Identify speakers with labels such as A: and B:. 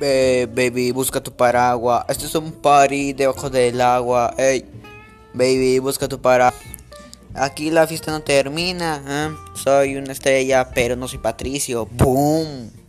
A: Eh, baby, busca tu paraguas. Esto es un party debajo del agua. Ey, baby, busca tu paraguas. Aquí la fiesta no termina. ¿eh? Soy una estrella, pero no soy Patricio. Boom.